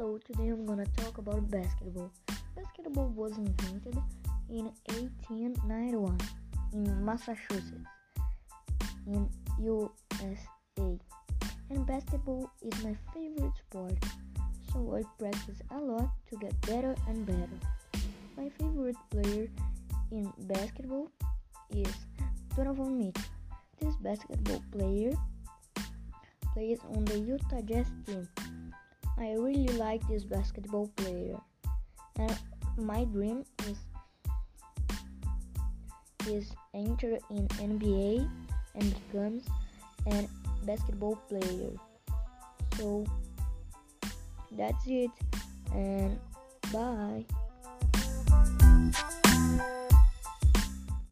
today I'm gonna talk about basketball. Basketball was invented in 1891 in Massachusetts, in USA. And basketball is my favorite sport, so I practice a lot to get better and better. My favorite player in basketball is Donovan Mitchell. This basketball player plays on the Utah Jazz team. I really like this basketball player. And my dream is is enter in NBA and becomes a basketball player. So that's it and bye.